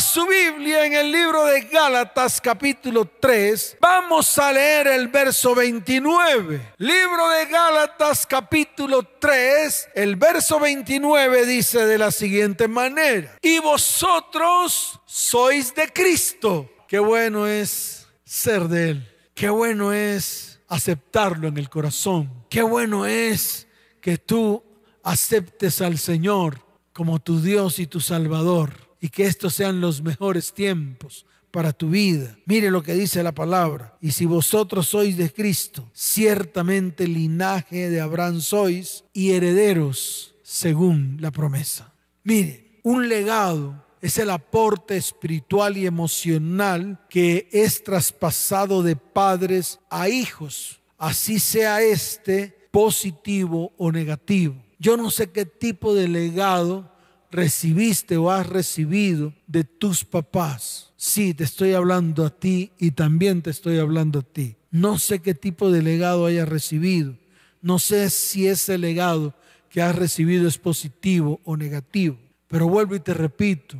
Su Biblia en el libro de Gálatas capítulo 3. Vamos a leer el verso 29. Libro de Gálatas capítulo 3. El verso 29 dice de la siguiente manera. Y vosotros sois de Cristo. Qué bueno es ser de Él. Qué bueno es aceptarlo en el corazón. Qué bueno es que tú aceptes al Señor como tu Dios y tu Salvador y que estos sean los mejores tiempos para tu vida. Mire lo que dice la palabra. Y si vosotros sois de Cristo, ciertamente linaje de Abraham sois y herederos según la promesa. Mire, un legado es el aporte espiritual y emocional que es traspasado de padres a hijos, así sea este positivo o negativo. Yo no sé qué tipo de legado recibiste o has recibido de tus papás. Sí, te estoy hablando a ti y también te estoy hablando a ti. No sé qué tipo de legado hayas recibido. No sé si ese legado que has recibido es positivo o negativo. Pero vuelvo y te repito,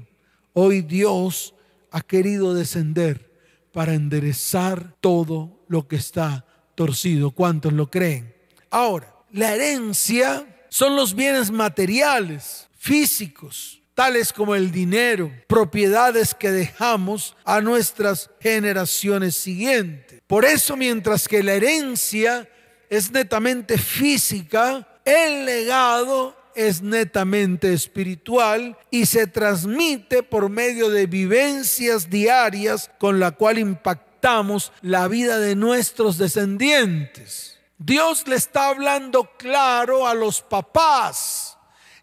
hoy Dios ha querido descender para enderezar todo lo que está torcido. ¿Cuántos lo creen? Ahora, la herencia son los bienes materiales, físicos, tales como el dinero, propiedades que dejamos a nuestras generaciones siguientes. Por eso, mientras que la herencia es netamente física, el legado es netamente espiritual y se transmite por medio de vivencias diarias con la cual impactamos la vida de nuestros descendientes. Dios le está hablando claro a los papás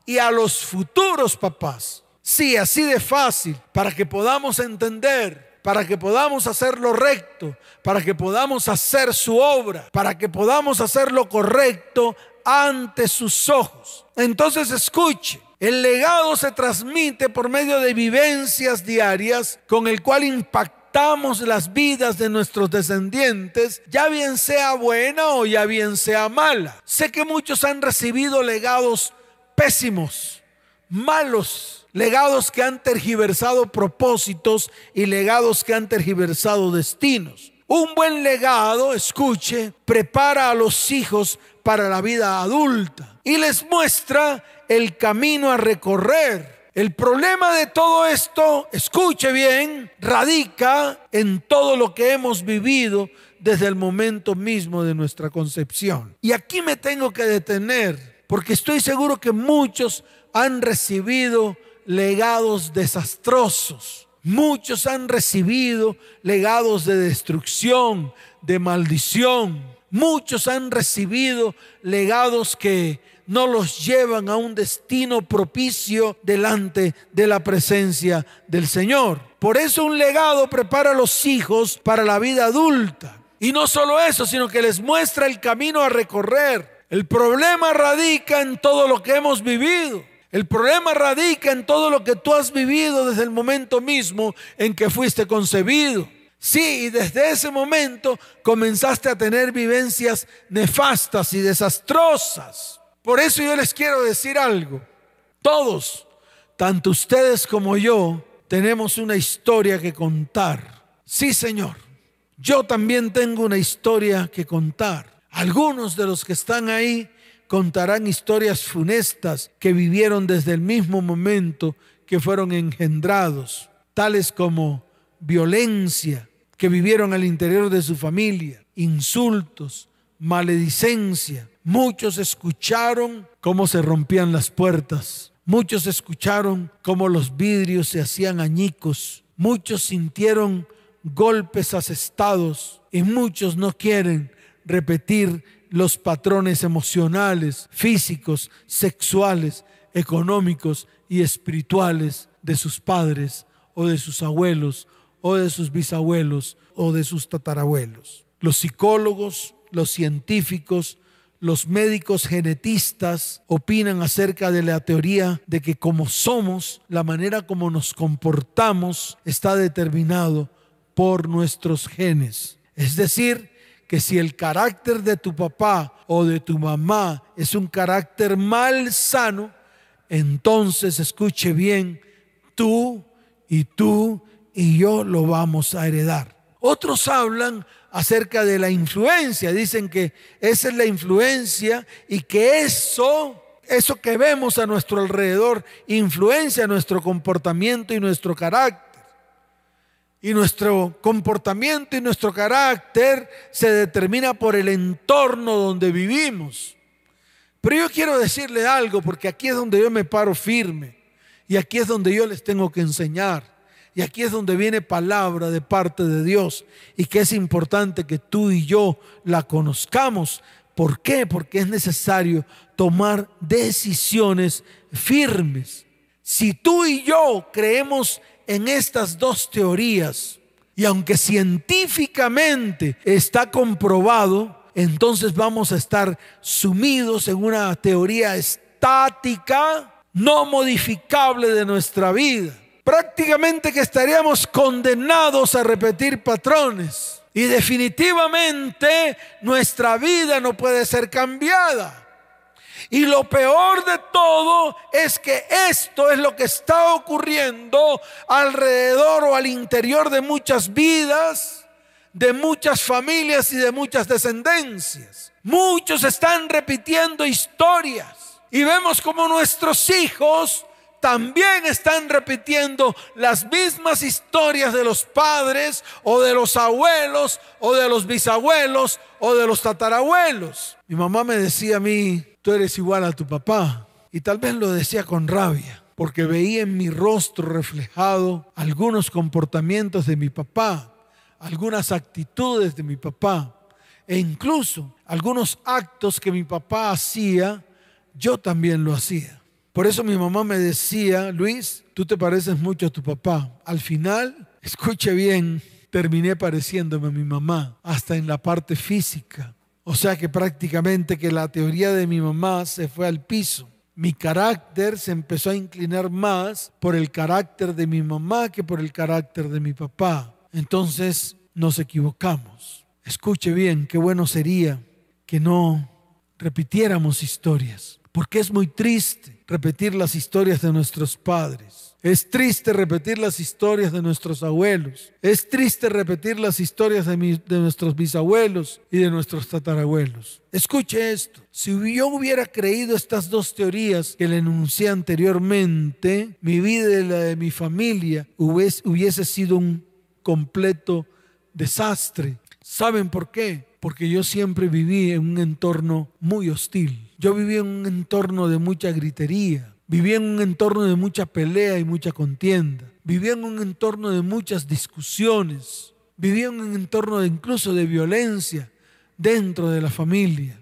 y a los futuros papás. Sí, así de fácil, para que podamos entender, para que podamos hacer lo recto, para que podamos hacer su obra, para que podamos hacer lo correcto ante sus ojos. Entonces escuche, el legado se transmite por medio de vivencias diarias con el cual impactamos las vidas de nuestros descendientes, ya bien sea buena o ya bien sea mala. Sé que muchos han recibido legados pésimos, malos, legados que han tergiversado propósitos y legados que han tergiversado destinos. Un buen legado, escuche, prepara a los hijos para la vida adulta y les muestra el camino a recorrer el problema de todo esto, escuche bien, radica en todo lo que hemos vivido desde el momento mismo de nuestra concepción. Y aquí me tengo que detener, porque estoy seguro que muchos han recibido legados desastrosos. Muchos han recibido legados de destrucción, de maldición. Muchos han recibido legados que no los llevan a un destino propicio delante de la presencia del Señor. Por eso un legado prepara a los hijos para la vida adulta. Y no solo eso, sino que les muestra el camino a recorrer. El problema radica en todo lo que hemos vivido. El problema radica en todo lo que tú has vivido desde el momento mismo en que fuiste concebido. Sí, y desde ese momento comenzaste a tener vivencias nefastas y desastrosas. Por eso yo les quiero decir algo. Todos, tanto ustedes como yo, tenemos una historia que contar. Sí, Señor. Yo también tengo una historia que contar. Algunos de los que están ahí contarán historias funestas que vivieron desde el mismo momento que fueron engendrados, tales como violencia que vivieron al interior de su familia, insultos, maledicencia, Muchos escucharon cómo se rompían las puertas. Muchos escucharon cómo los vidrios se hacían añicos. Muchos sintieron golpes asestados y muchos no quieren repetir los patrones emocionales, físicos, sexuales, económicos y espirituales de sus padres o de sus abuelos o de sus bisabuelos o de sus tatarabuelos. Los psicólogos, los científicos, los médicos genetistas opinan acerca de la teoría de que como somos, la manera como nos comportamos está determinado por nuestros genes. Es decir, que si el carácter de tu papá o de tu mamá es un carácter mal sano, entonces escuche bien, tú y tú y yo lo vamos a heredar. Otros hablan acerca de la influencia, dicen que esa es la influencia y que eso, eso que vemos a nuestro alrededor, influencia nuestro comportamiento y nuestro carácter. Y nuestro comportamiento y nuestro carácter se determina por el entorno donde vivimos. Pero yo quiero decirle algo porque aquí es donde yo me paro firme y aquí es donde yo les tengo que enseñar. Y aquí es donde viene palabra de parte de Dios y que es importante que tú y yo la conozcamos. ¿Por qué? Porque es necesario tomar decisiones firmes. Si tú y yo creemos en estas dos teorías, y aunque científicamente está comprobado, entonces vamos a estar sumidos en una teoría estática, no modificable de nuestra vida prácticamente que estaríamos condenados a repetir patrones. Y definitivamente nuestra vida no puede ser cambiada. Y lo peor de todo es que esto es lo que está ocurriendo alrededor o al interior de muchas vidas, de muchas familias y de muchas descendencias. Muchos están repitiendo historias y vemos como nuestros hijos también están repitiendo las mismas historias de los padres o de los abuelos o de los bisabuelos o de los tatarabuelos. Mi mamá me decía a mí, tú eres igual a tu papá. Y tal vez lo decía con rabia, porque veía en mi rostro reflejado algunos comportamientos de mi papá, algunas actitudes de mi papá e incluso algunos actos que mi papá hacía, yo también lo hacía. Por eso mi mamá me decía, Luis, tú te pareces mucho a tu papá. Al final, escuche bien, terminé pareciéndome a mi mamá, hasta en la parte física. O sea que prácticamente que la teoría de mi mamá se fue al piso. Mi carácter se empezó a inclinar más por el carácter de mi mamá que por el carácter de mi papá. Entonces nos equivocamos. Escuche bien, qué bueno sería que no repitiéramos historias, porque es muy triste repetir las historias de nuestros padres. Es triste repetir las historias de nuestros abuelos. Es triste repetir las historias de, nuestros bisabuelos y de nuestros tatarabuelos. Escuche esto. Si yo hubiera creído estas dos teorías que le enuncié anteriormente, mi vida y la de mi familia hubiese sido un completo desastre. ¿Saben por qué? Porque yo siempre viví en un entorno muy hostil yo vivía en un entorno de mucha gritería, vivía en un entorno de mucha pelea y mucha contienda, vivía en un entorno de muchas discusiones, vivía en un entorno de incluso de violencia dentro de la familia.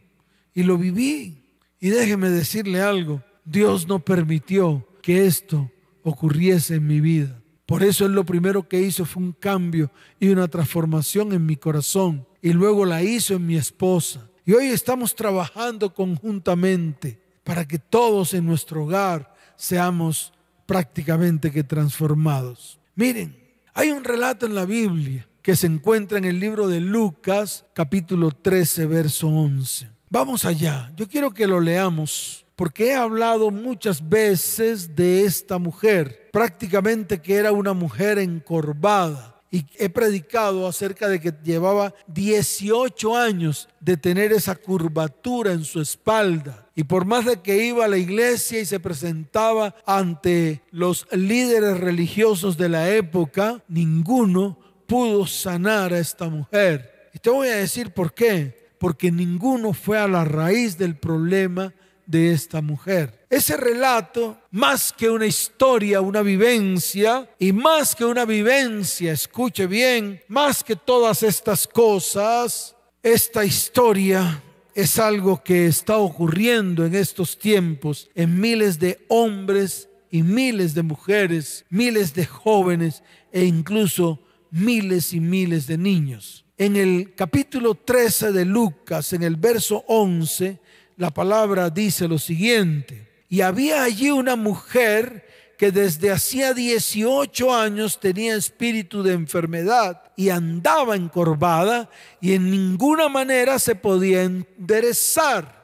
Y lo viví. Y déjeme decirle algo, Dios no permitió que esto ocurriese en mi vida. Por eso Él lo primero que hizo fue un cambio y una transformación en mi corazón. Y luego la hizo en mi esposa. Y hoy estamos trabajando conjuntamente para que todos en nuestro hogar seamos prácticamente que transformados. Miren, hay un relato en la Biblia que se encuentra en el libro de Lucas, capítulo 13, verso 11. Vamos allá, yo quiero que lo leamos porque he hablado muchas veces de esta mujer, prácticamente que era una mujer encorvada y he predicado acerca de que llevaba 18 años de tener esa curvatura en su espalda. Y por más de que iba a la iglesia y se presentaba ante los líderes religiosos de la época, ninguno pudo sanar a esta mujer. Y te voy a decir por qué. Porque ninguno fue a la raíz del problema de esta mujer. Ese relato, más que una historia, una vivencia, y más que una vivencia, escuche bien, más que todas estas cosas, esta historia es algo que está ocurriendo en estos tiempos en miles de hombres y miles de mujeres, miles de jóvenes e incluso miles y miles de niños. En el capítulo 13 de Lucas, en el verso 11, la palabra dice lo siguiente, y había allí una mujer que desde hacía 18 años tenía espíritu de enfermedad y andaba encorvada y en ninguna manera se podía enderezar.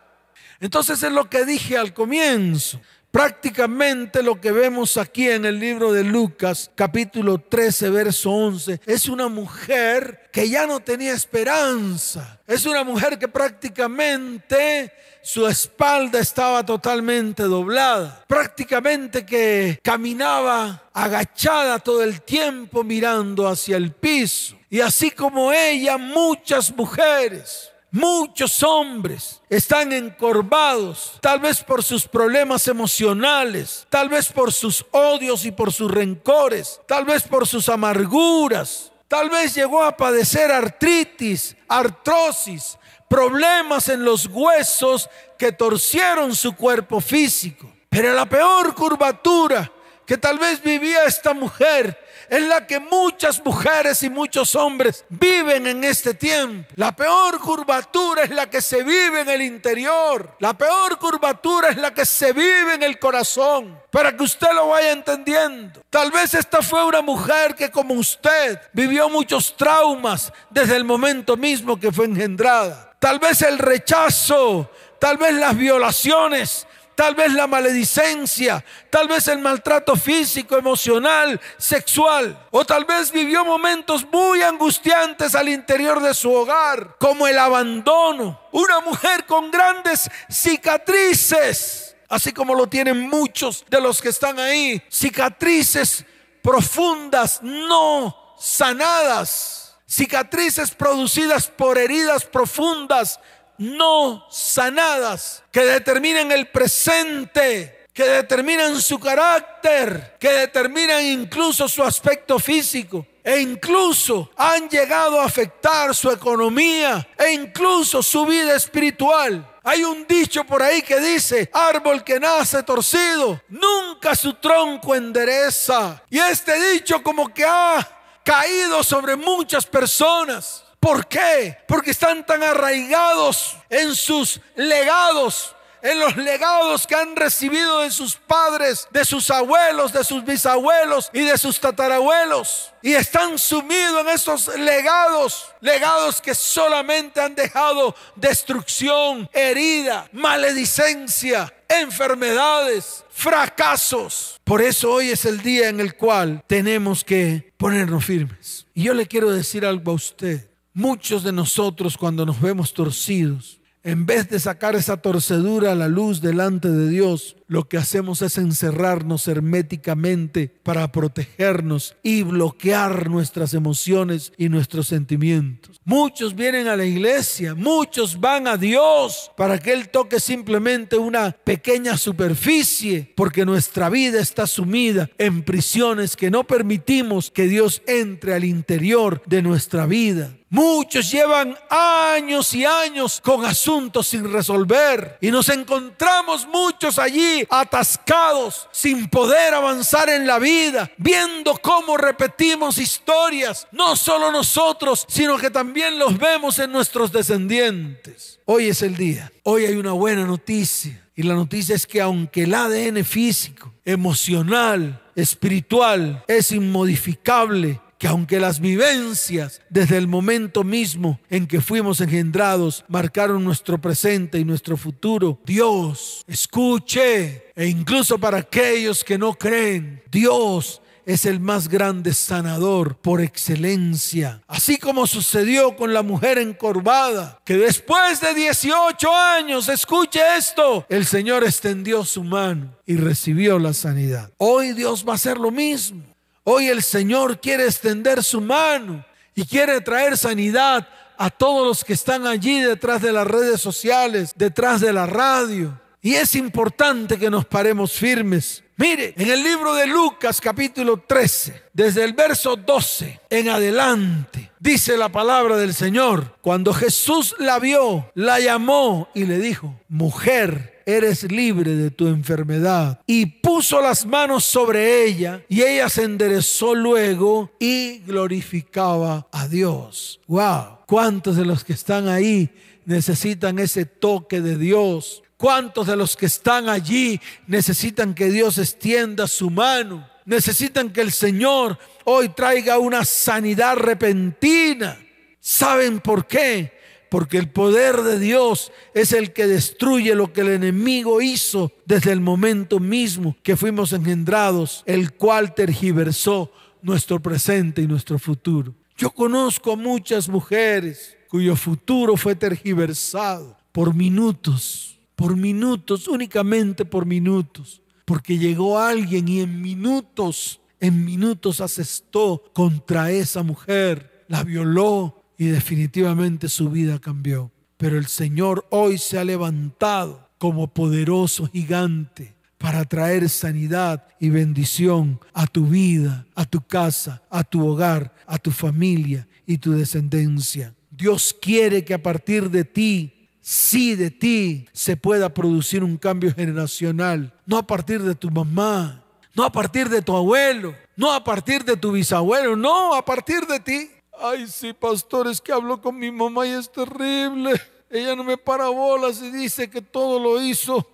Entonces es lo que dije al comienzo. Prácticamente lo que vemos aquí en el libro de Lucas, capítulo 13, verso 11, es una mujer que ya no tenía esperanza. Es una mujer que prácticamente su espalda estaba totalmente doblada. Prácticamente que caminaba agachada todo el tiempo mirando hacia el piso. Y así como ella, muchas mujeres Muchos hombres están encorvados, tal vez por sus problemas emocionales, tal vez por sus odios y por sus rencores, tal vez por sus amarguras, tal vez llegó a padecer artritis, artrosis, problemas en los huesos que torcieron su cuerpo físico. Pero la peor curvatura que tal vez vivía esta mujer en la que muchas mujeres y muchos hombres viven en este tiempo. La peor curvatura es la que se vive en el interior. La peor curvatura es la que se vive en el corazón. Para que usted lo vaya entendiendo. Tal vez esta fue una mujer que como usted vivió muchos traumas desde el momento mismo que fue engendrada. Tal vez el rechazo, tal vez las violaciones, tal vez la maledicencia, tal vez el maltrato físico, emocional, sexual, o tal vez vivió momentos muy angustiantes al interior de su hogar, como el abandono. Una mujer con grandes cicatrices, así como lo tienen muchos de los que están ahí, cicatrices profundas, no sanadas, cicatrices producidas por heridas profundas no sanadas que determinan el presente, que determinan su carácter, que determinan incluso su aspecto físico e incluso han llegado a afectar su economía e incluso su vida espiritual. Hay un dicho por ahí que dice, árbol que nace torcido, nunca su tronco endereza. Y este dicho como que ha caído sobre muchas personas. ¿Por qué? Porque están tan arraigados en sus legados, en los legados que han recibido de sus padres, de sus abuelos, de sus bisabuelos y de sus tatarabuelos. Y están sumidos en esos legados, legados que solamente han dejado destrucción, herida, maledicencia, enfermedades, fracasos. Por eso hoy es el día en el cual tenemos que ponernos firmes. Y yo le quiero decir algo a usted. Muchos de nosotros cuando nos vemos torcidos, en vez de sacar esa torcedura a la luz delante de Dios, lo que hacemos es encerrarnos herméticamente para protegernos y bloquear nuestras emociones y nuestros sentimientos. Muchos vienen a la iglesia, muchos van a Dios para que Él toque simplemente una pequeña superficie, porque nuestra vida está sumida en prisiones que no permitimos que Dios entre al interior de nuestra vida. Muchos llevan años y años con asuntos sin resolver y nos encontramos muchos allí atascados, sin poder avanzar en la vida, viendo cómo repetimos historias, no solo nosotros, sino que también los vemos en nuestros descendientes. Hoy es el día, hoy hay una buena noticia. Y la noticia es que aunque el ADN físico, emocional, espiritual es inmodificable, que aunque las vivencias desde el momento mismo en que fuimos engendrados marcaron nuestro presente y nuestro futuro, Dios, escuche, e incluso para aquellos que no creen, Dios es el más grande sanador por excelencia. Así como sucedió con la mujer encorvada, que después de 18 años, escuche esto, el Señor extendió su mano y recibió la sanidad. Hoy Dios va a hacer lo mismo. Hoy el Señor quiere extender su mano y quiere traer sanidad a todos los que están allí detrás de las redes sociales, detrás de la radio. Y es importante que nos paremos firmes. Mire, en el libro de Lucas capítulo 13, desde el verso 12 en adelante, dice la palabra del Señor, cuando Jesús la vio, la llamó y le dijo, mujer, eres libre de tu enfermedad. Y puso las manos sobre ella y ella se enderezó luego y glorificaba a Dios. Wow, ¿cuántos de los que están ahí necesitan ese toque de Dios? ¿Cuántos de los que están allí necesitan que Dios extienda su mano? Necesitan que el Señor hoy traiga una sanidad repentina. ¿Saben por qué? Porque el poder de Dios es el que destruye lo que el enemigo hizo desde el momento mismo que fuimos engendrados, el cual tergiversó nuestro presente y nuestro futuro. Yo conozco a muchas mujeres cuyo futuro fue tergiversado por minutos, por minutos, únicamente por minutos, porque llegó alguien y en minutos, en minutos asestó contra esa mujer, la violó y definitivamente su vida cambió. Pero el Señor hoy se ha levantado como poderoso gigante para traer sanidad y bendición a tu vida, a tu casa, a tu hogar, a tu familia y tu descendencia. Dios quiere que a partir de ti, sí de ti, se pueda producir un cambio generacional, no a partir de tu mamá, no a partir de tu abuelo, no a partir de tu bisabuelo, no, a partir de ti. Ay, sí, pastores, que hablo con mi mamá y es terrible. Ella no me para bolas y dice que todo lo hizo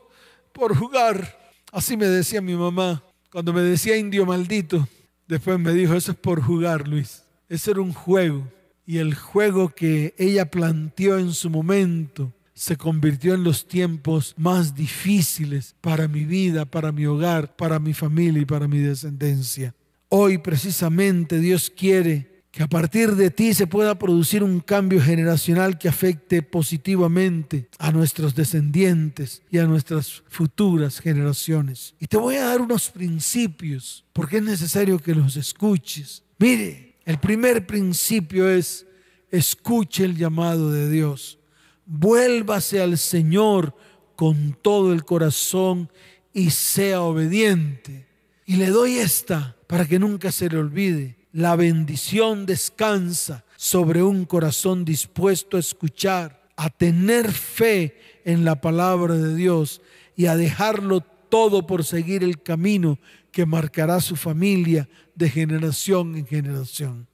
por jugar. Así me decía mi mamá. Cuando me decía indio maldito, después me dijo, eso es por jugar, Luis. Ese era un juego. Y el juego que ella planteó en su momento se convirtió en los tiempos más difíciles para mi vida, para mi hogar, para mi familia y para mi descendencia. Hoy precisamente Dios quiere que a partir de ti se pueda producir un cambio generacional que afecte positivamente a nuestros descendientes y a nuestras futuras generaciones. Y te voy a dar unos principios, porque es necesario que los escuches. Mire, el primer principio es, escuche el llamado de Dios. Vuélvase al Señor con todo el corazón y sea obediente. Y le doy esta para que nunca se le olvide la bendición descansa sobre un corazón dispuesto a escuchar, a tener fe en la palabra de Dios y a dejarlo todo por seguir el camino que marcará su familia de generación en generación.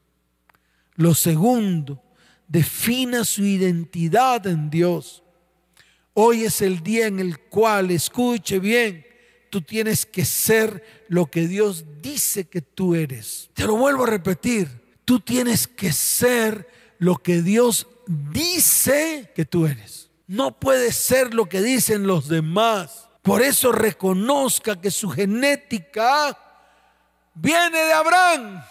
Lo segundo, defina su identidad en Dios. Hoy es el día en el cual, escuche bien, tú tienes que ser lo que Dios dice que tú eres. Te lo vuelvo a repetir, tú tienes que ser lo que Dios dice que tú eres. No puedes ser lo que dicen los demás. Por eso reconozca que su genética viene de Abraham.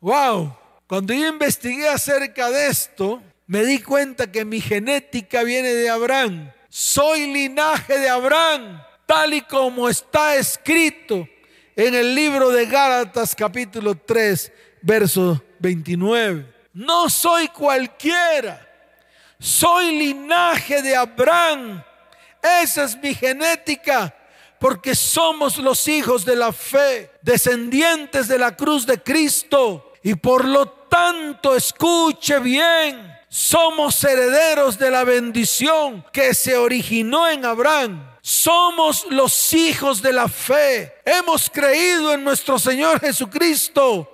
Wow. Cuando yo investigué acerca de esto, me di cuenta que mi genética viene de Abraham. Soy linaje de Abraham tal y como está escrito en el libro de Gálatas capítulo 3, verso 29. No soy cualquiera, soy linaje de Abraham. Esa es mi genética, porque somos los hijos de la fe, descendientes de la cruz de Cristo. Y por lo tanto, escuche bien, somos herederos de la bendición que se originó en Abraham somos los hijos de la fe. Hemos creído en nuestro Señor Jesucristo.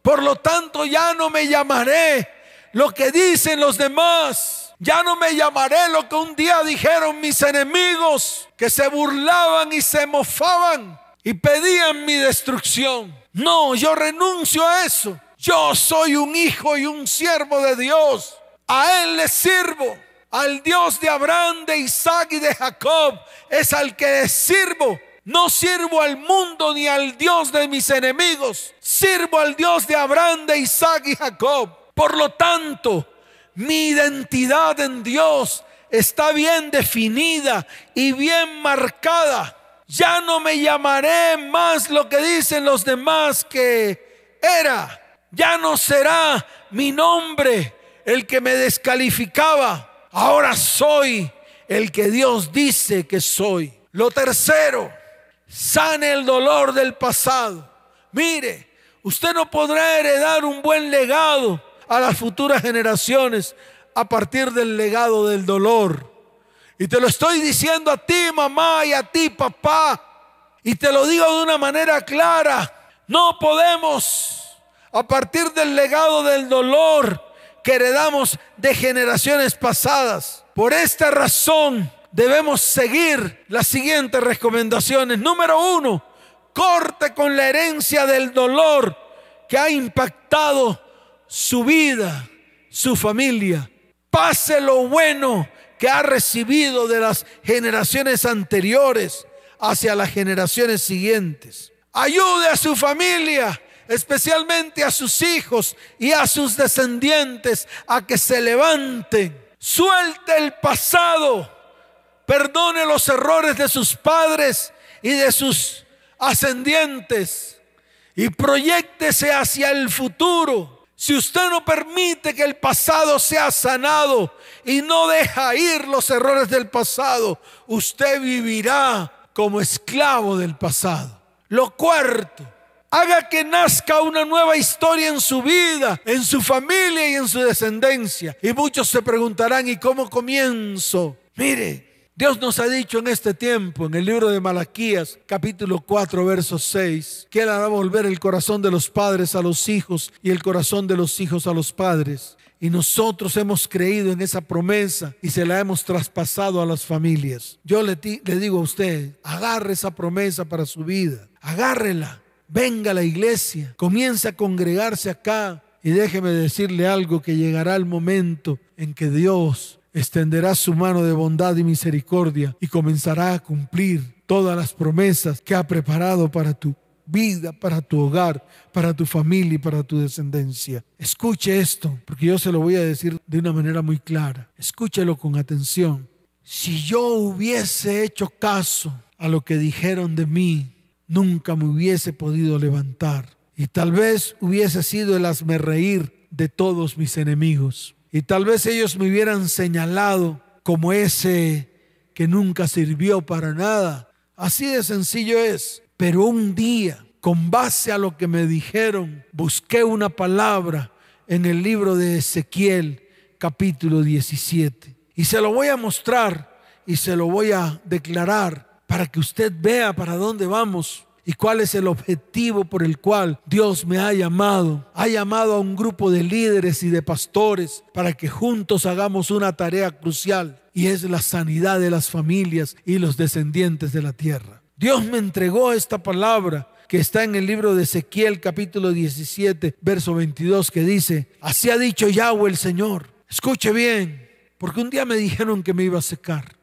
Por lo tanto, ya no me llamaré lo que dicen los demás. Ya no me llamaré lo que un día dijeron mis enemigos, que se burlaban y se mofaban y pedían mi destrucción. No, yo renuncio a eso. Yo soy un hijo y un siervo de Dios. A Él le sirvo al Dios de Abraham, de Isaac y de Jacob, es al que sirvo. No sirvo al mundo ni al Dios de mis enemigos. Sirvo al Dios de Abraham, de Isaac y Jacob. Por lo tanto, mi identidad en Dios está bien definida y bien marcada. Ya no me llamaré más lo que dicen los demás que era. Ya no será mi nombre el que me descalificaba Ahora soy el que Dios dice que soy. Lo tercero, sane el dolor del pasado. Mire, usted no podrá heredar un buen legado a las futuras generaciones a partir del legado del dolor. Y te lo estoy diciendo a ti, mamá, y a ti, papá. Y te lo digo de una manera clara. No podemos, a partir del legado del dolor, que heredamos de generaciones pasadas. Por esta razón debemos seguir las siguientes recomendaciones. Número uno, corte con la herencia del dolor que ha impactado su vida, su familia. Pase lo bueno que ha recibido de las generaciones anteriores hacia las generaciones siguientes. Ayude a su familia, especialmente a sus hijos y a sus descendientes, a que se levanten. Suelte el pasado, perdone los errores de sus padres y de sus ascendientes y proyectese hacia el futuro. Si usted no permite que el pasado sea sanado y no deja ir los errores del pasado, usted vivirá como esclavo del pasado. Lo cuarto, haga que nazca una nueva historia en su vida, en su familia y en su descendencia. Y muchos se preguntarán, ¿y cómo comienzo? Mire, Dios nos ha dicho en este tiempo, en el libro de Malaquías, capítulo 4, verso 6, que Él hará volver el corazón de los padres a los hijos y el corazón de los hijos a los padres. Y nosotros hemos creído en esa promesa y se la hemos traspasado a las familias. Yo le, le digo a usted, agarre esa promesa para su vida, agárrela, venga a la iglesia, comience a congregarse acá y déjeme decirle algo que llegará el momento en que Dios extenderá su mano de bondad y misericordia y comenzará a cumplir todas las promesas que ha preparado para tu vida, para tu hogar, para tu familia y para tu descendencia. Escuche esto, porque yo se lo voy a decir de una manera muy clara. Escúchelo con atención. Si yo hubiese hecho caso a lo que dijeron de mí, nunca me hubiese podido levantar y tal vez hubiese sido el reír de todos mis enemigos. Y tal vez ellos me hubieran señalado como ese que nunca sirvió para nada. Así de sencillo es. Pero un día, con base a lo que me dijeron, busqué una palabra en el libro de Ezequiel, capítulo 17. Y se lo voy a mostrar y se lo voy a declarar para que usted vea para dónde vamos y cuál es el objetivo por el cual Dios me ha llamado. Ha llamado a un grupo de líderes y de pastores para que juntos hagamos una tarea crucial y es la sanidad de las familias y los descendientes de la tierra. Dios me entregó esta palabra que está en el libro de Ezequiel capítulo 17, verso 22, que dice, así ha dicho Yahweh el Señor. Escuche bien, porque un día me dijeron que me iba a secar,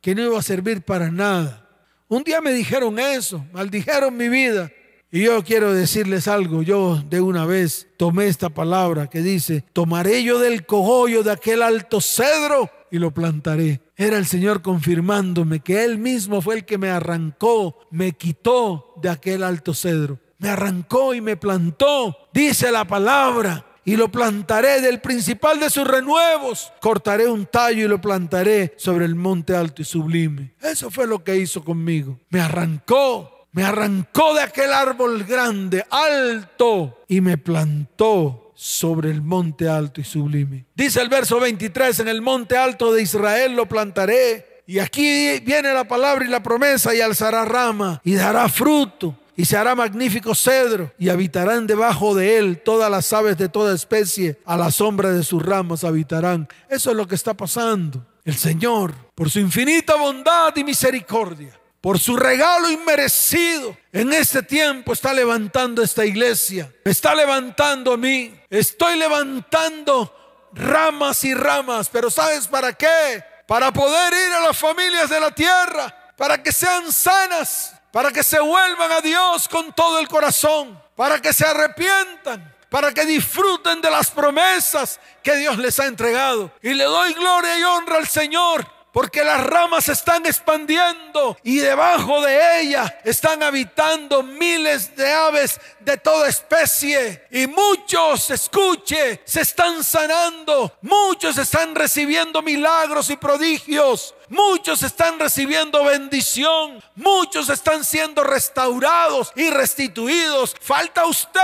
que no iba a servir para nada un día me dijeron eso, maldijeron mi vida. Y yo quiero decirles algo, yo de una vez tomé esta palabra que dice, tomaré yo del cogollo de aquel alto cedro y lo plantaré. Era el Señor confirmándome que Él mismo fue el que me arrancó, me quitó de aquel alto cedro. Me arrancó y me plantó, dice la palabra y lo plantaré del principal de sus renuevos. Cortaré un tallo y lo plantaré sobre el monte alto y sublime. Eso fue lo que hizo conmigo. Me arrancó, me arrancó de aquel árbol grande, alto, y me plantó sobre el monte alto y sublime. Dice el verso 23, en el monte alto de Israel lo plantaré. Y aquí viene la palabra y la promesa y alzará rama y dará fruto y se hará magnífico cedro y habitarán debajo de él todas las aves de toda especie, a la sombra de sus ramas habitarán. Eso es lo que está pasando. El Señor, por su infinita bondad y misericordia, por su regalo inmerecido, en este tiempo está levantando esta iglesia, está levantando a mí, estoy levantando ramas y ramas, pero ¿sabes para qué? Para poder ir a las familias de la tierra, para que sean sanas, para que se vuelvan a Dios con todo el corazón, para que se arrepientan, para que disfruten de las promesas que Dios les ha entregado. Y le doy gloria y honra al Señor porque las ramas se están expandiendo y debajo de ellas están habitando miles de aves de toda especie. Y muchos, escuche, se están sanando, muchos están recibiendo milagros y prodigios. Muchos están recibiendo bendición. Muchos están siendo restaurados y restituidos. Falta usted.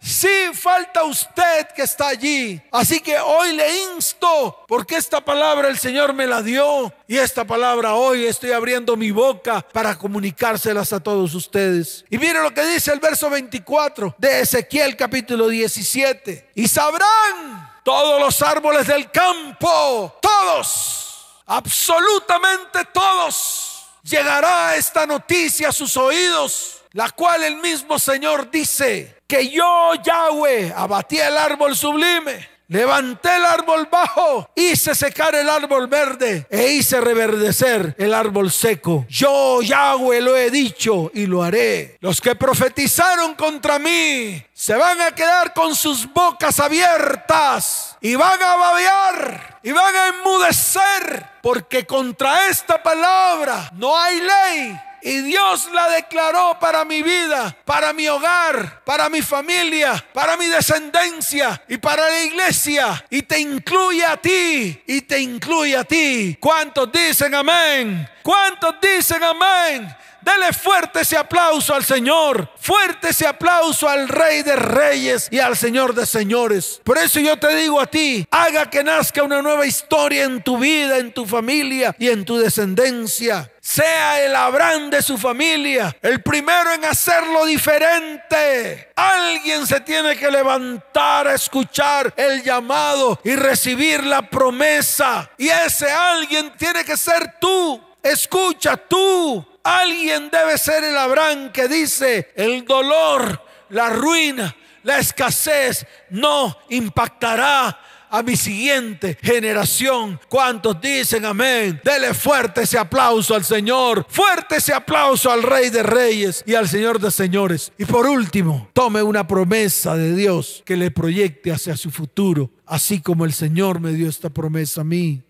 Sí, falta usted que está allí. Así que hoy le insto, porque esta palabra el Señor me la dio. Y esta palabra hoy estoy abriendo mi boca para comunicárselas a todos ustedes. Y mire lo que dice el verso 24 de Ezequiel capítulo 17. Y sabrán todos los árboles del campo, todos absolutamente todos, llegará esta noticia a sus oídos, la cual el mismo Señor dice que yo, Yahweh, abatí el árbol sublime, Levanté el árbol bajo, hice secar el árbol verde e hice reverdecer el árbol seco. Yo, Yahweh, lo he dicho y lo haré. Los que profetizaron contra mí se van a quedar con sus bocas abiertas y van a babear y van a enmudecer porque contra esta palabra no hay ley y Dios la declaró para mi vida, para mi hogar, para mi familia, para mi descendencia y para la iglesia. Y te incluye a ti, y te incluye a ti. ¿Cuántos dicen amén? ¿Cuántos dicen amén? Dele fuerte ese aplauso al Señor, fuerte ese aplauso al Rey de Reyes y al Señor de Señores. Por eso yo te digo a ti, haga que nazca una nueva historia en tu vida, en tu familia y en tu descendencia. Sea el Abraham de su familia, el primero en hacerlo diferente. Alguien se tiene que levantar a escuchar el llamado y recibir la promesa. Y ese alguien tiene que ser tú. Escucha tú, Alguien debe ser el Abraham que dice, el dolor, la ruina, la escasez no impactará a mi siguiente generación. ¿Cuántos dicen amén? Dele fuerte ese aplauso al Señor, fuerte ese aplauso al Rey de Reyes y al Señor de Señores. Y por último, tome una promesa de Dios que le proyecte hacia su futuro, así como el Señor me dio esta promesa a mí.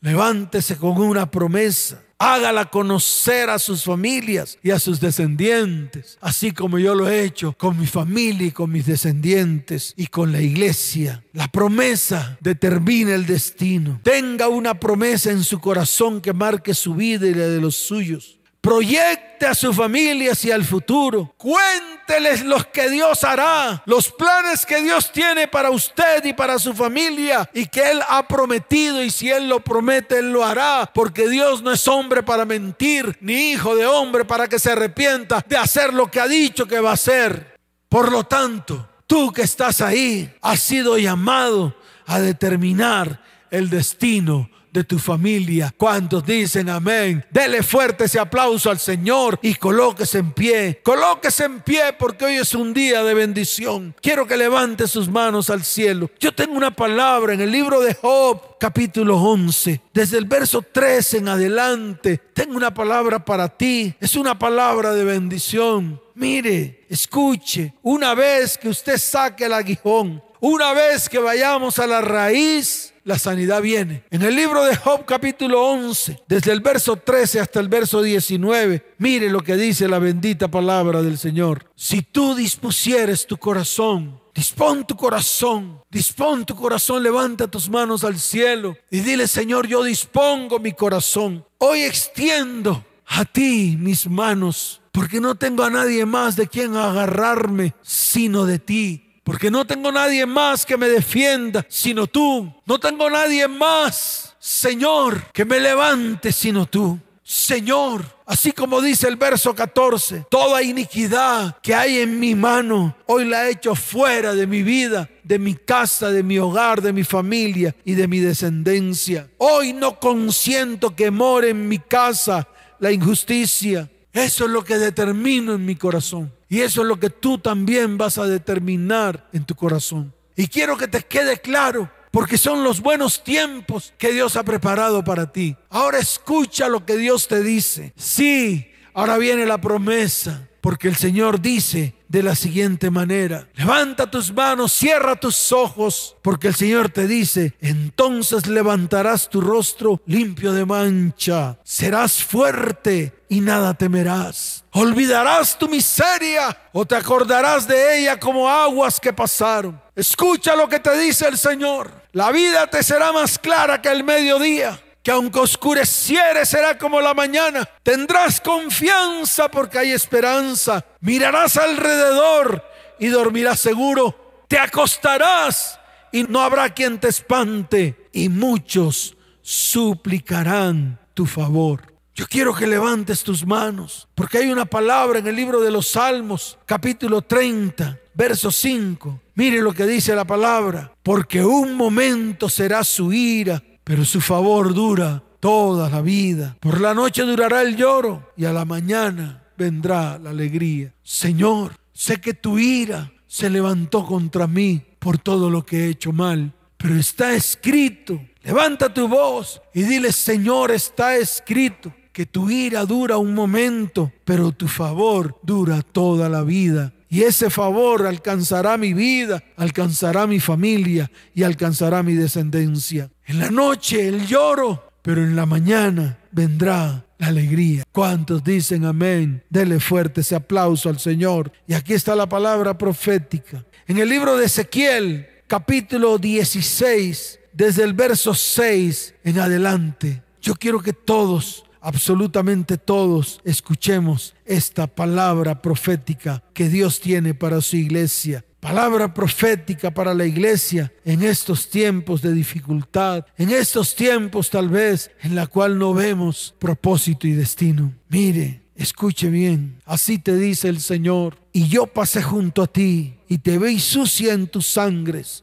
Levántese con una promesa hágala conocer a sus familias y a sus descendientes, así como yo lo he hecho con mi familia y con mis descendientes y con la iglesia. La promesa determina el destino. Tenga una promesa en su corazón que marque su vida y la de los suyos. Proyecte a su familia hacia el futuro. Cuénteles los que Dios hará, los planes que Dios tiene para usted y para su familia y que Él ha prometido y si Él lo promete, Él lo hará. Porque Dios no es hombre para mentir, ni hijo de hombre para que se arrepienta de hacer lo que ha dicho que va a hacer. Por lo tanto, tú que estás ahí, has sido llamado a determinar el destino de tu familia. ¿Cuántos dicen amén? Dele fuerte ese aplauso al Señor y colóquese en pie. Colóquese en pie porque hoy es un día de bendición. Quiero que levante sus manos al cielo. Yo tengo una palabra en el libro de Job, capítulo 11. Desde el verso 3 en adelante, tengo una palabra para ti. Es una palabra de bendición. Mire, escuche, una vez que usted saque el aguijón, una vez que vayamos a la raíz, la sanidad viene. En el libro de Job capítulo 11, desde el verso 13 hasta el verso 19, mire lo que dice la bendita palabra del Señor. Si tú dispusieres tu corazón, dispón tu corazón, dispón tu corazón, levanta tus manos al cielo y dile, Señor, yo dispongo mi corazón. Hoy extiendo a ti mis manos, porque no tengo a nadie más de quien agarrarme, sino de ti. Porque no tengo nadie más que me defienda sino tú. No tengo nadie más, Señor, que me levante sino tú. Señor, así como dice el verso 14, toda iniquidad que hay en mi mano, hoy la he hecho fuera de mi vida, de mi casa, de mi hogar, de mi familia y de mi descendencia. Hoy no consiento que more en mi casa la injusticia. Eso es lo que determino en mi corazón. Y eso es lo que tú también vas a determinar en tu corazón. Y quiero que te quede claro, porque son los buenos tiempos que Dios ha preparado para ti. Ahora escucha lo que Dios te dice. Sí, ahora viene la promesa, porque el Señor dice de la siguiente manera, levanta tus manos, cierra tus ojos, porque el Señor te dice, entonces levantarás tu rostro limpio de mancha, serás fuerte y nada temerás. Olvidarás tu miseria o te acordarás de ella como aguas que pasaron. Escucha lo que te dice el Señor. La vida te será más clara que el mediodía que aunque oscureciere será como la mañana. Tendrás confianza porque hay esperanza. Mirarás alrededor y dormirás seguro. Te acostarás y no habrá quien te espante. Y muchos suplicarán tu favor. Yo quiero que levantes tus manos, porque hay una palabra en el libro de los Salmos, capítulo 30, verso 5. Mire lo que dice la palabra, porque un momento será su ira, pero su favor dura toda la vida. Por la noche durará el lloro y a la mañana vendrá la alegría. Señor, sé que tu ira se levantó contra mí por todo lo que he hecho mal pero está escrito. Levanta tu voz y dile, Señor, está escrito que tu ira dura un momento, pero tu favor dura toda la vida. Y ese favor alcanzará mi vida, alcanzará mi familia y alcanzará mi descendencia. En la noche el lloro, pero en la mañana vendrá la alegría. ¿Cuántos dicen amén? Dele fuerte ese aplauso al Señor. Y aquí está la palabra profética. En el libro de Ezequiel, capítulo 16, desde el verso 6 en adelante, yo quiero que todos absolutamente todos escuchemos esta palabra profética que Dios tiene para su iglesia. Palabra profética para la iglesia en estos tiempos de dificultad, en estos tiempos tal vez en la cual no vemos propósito y destino. Mire, escuche bien, así te dice el Señor, y yo pasé junto a ti y te veí sucia en tus sangres,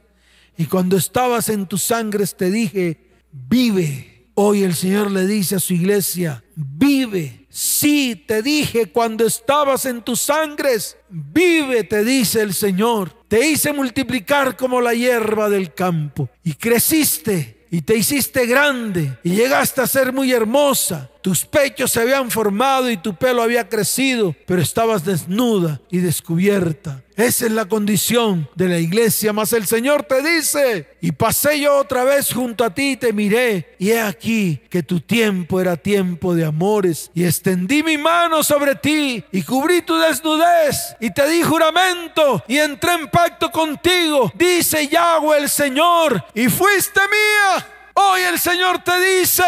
y cuando estabas en tus sangres te dije, vive Hoy el Señor le dice a su iglesia, vive. Sí, te dije cuando estabas en tus sangres, vive, te dice el Señor. Te hice multiplicar como la hierba del campo y creciste y te hiciste grande y llegaste a ser muy hermosa. Tus pechos se habían formado y tu pelo había crecido, pero estabas desnuda y descubierta. Esa es la condición de la iglesia, mas el Señor te dice, y pasé yo otra vez junto a ti y te miré, y he aquí que tu tiempo era tiempo de amores, y extendí mi mano sobre ti y cubrí tu desnudez, y te di juramento, y entré en pacto contigo, dice Yahweh el Señor, y fuiste mía. Hoy el Señor te dice,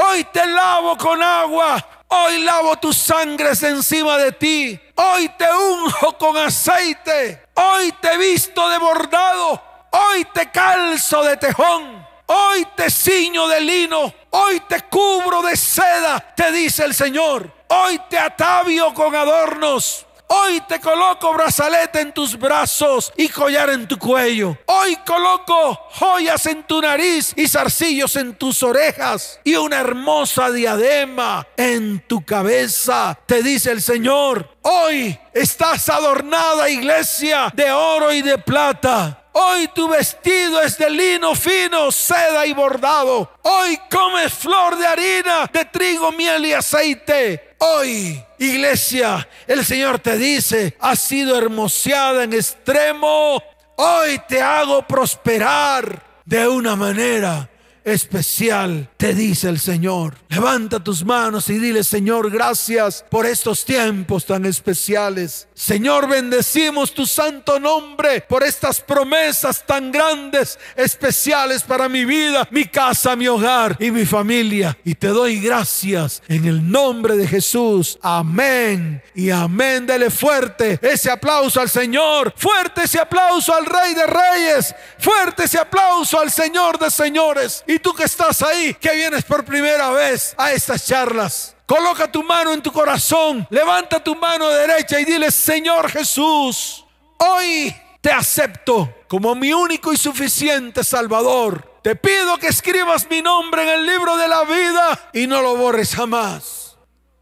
hoy te lavo con agua, hoy lavo tus sangres encima de ti, hoy te unjo con aceite, hoy te visto de bordado, hoy te calzo de tejón, hoy te ciño de lino, hoy te cubro de seda, te dice el Señor, hoy te atavio con adornos. Hoy te coloco brazalete en tus brazos y collar en tu cuello. Hoy coloco joyas en tu nariz y zarcillos en tus orejas y una hermosa diadema en tu cabeza. Te dice el Señor, hoy estás adornada iglesia de oro y de plata. Hoy tu vestido es de lino fino, seda y bordado. Hoy comes flor de harina, de trigo, miel y aceite. Hoy, iglesia, el Señor te dice, has sido hermoseada en extremo. Hoy te hago prosperar de una manera especial, te dice el Señor. Levanta tus manos y dile, Señor, gracias por estos tiempos tan especiales. Señor, bendecimos tu santo nombre por estas promesas tan grandes, especiales para mi vida, mi casa, mi hogar y mi familia. Y te doy gracias en el nombre de Jesús. Amén y amén. Dele fuerte ese aplauso al Señor. Fuerte ese aplauso al Rey de Reyes. Fuerte ese aplauso al Señor de Señores. Y tú que estás ahí, que vienes por primera vez a estas charlas. Coloca tu mano en tu corazón, levanta tu mano derecha y dile, Señor Jesús, hoy te acepto como mi único y suficiente Salvador. Te pido que escribas mi nombre en el libro de la vida y no lo borres jamás.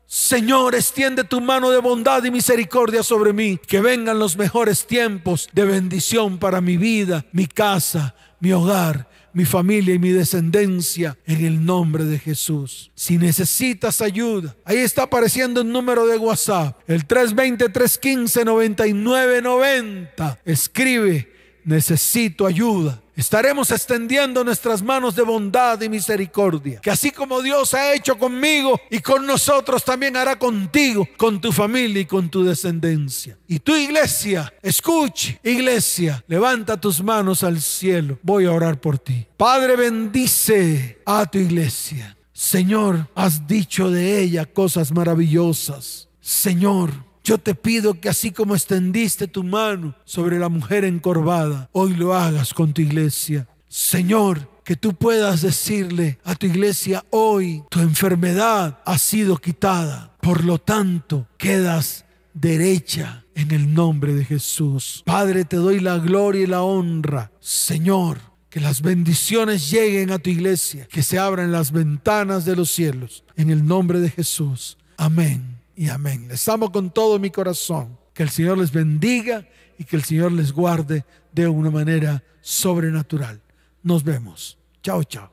Señor, extiende tu mano de bondad y misericordia sobre mí. Que vengan los mejores tiempos de bendición para mi vida, mi casa, mi hogar mi familia y mi descendencia en el nombre de Jesús. Si necesitas ayuda, ahí está apareciendo el número de WhatsApp, el 320-315-9990. Escribe, necesito ayuda estaremos extendiendo nuestras manos de bondad y misericordia. Que así como Dios ha hecho conmigo y con nosotros, también hará contigo, con tu familia y con tu descendencia. Y tu iglesia, escuche, iglesia, levanta tus manos al cielo. Voy a orar por ti. Padre, bendice a tu iglesia. Señor, has dicho de ella cosas maravillosas. Señor, yo te pido que así como extendiste tu mano sobre la mujer encorvada, hoy lo hagas con tu iglesia. Señor, que tú puedas decirle a tu iglesia hoy, tu enfermedad ha sido quitada. Por lo tanto, quedas derecha en el nombre de Jesús. Padre, te doy la gloria y la honra. Señor, que las bendiciones lleguen a tu iglesia, que se abran las ventanas de los cielos. En el nombre de Jesús. Amén y amén. Les amo con todo mi corazón. Que el Señor les bendiga y que el Señor les guarde de una manera sobrenatural. nos vemos. Chao, chao.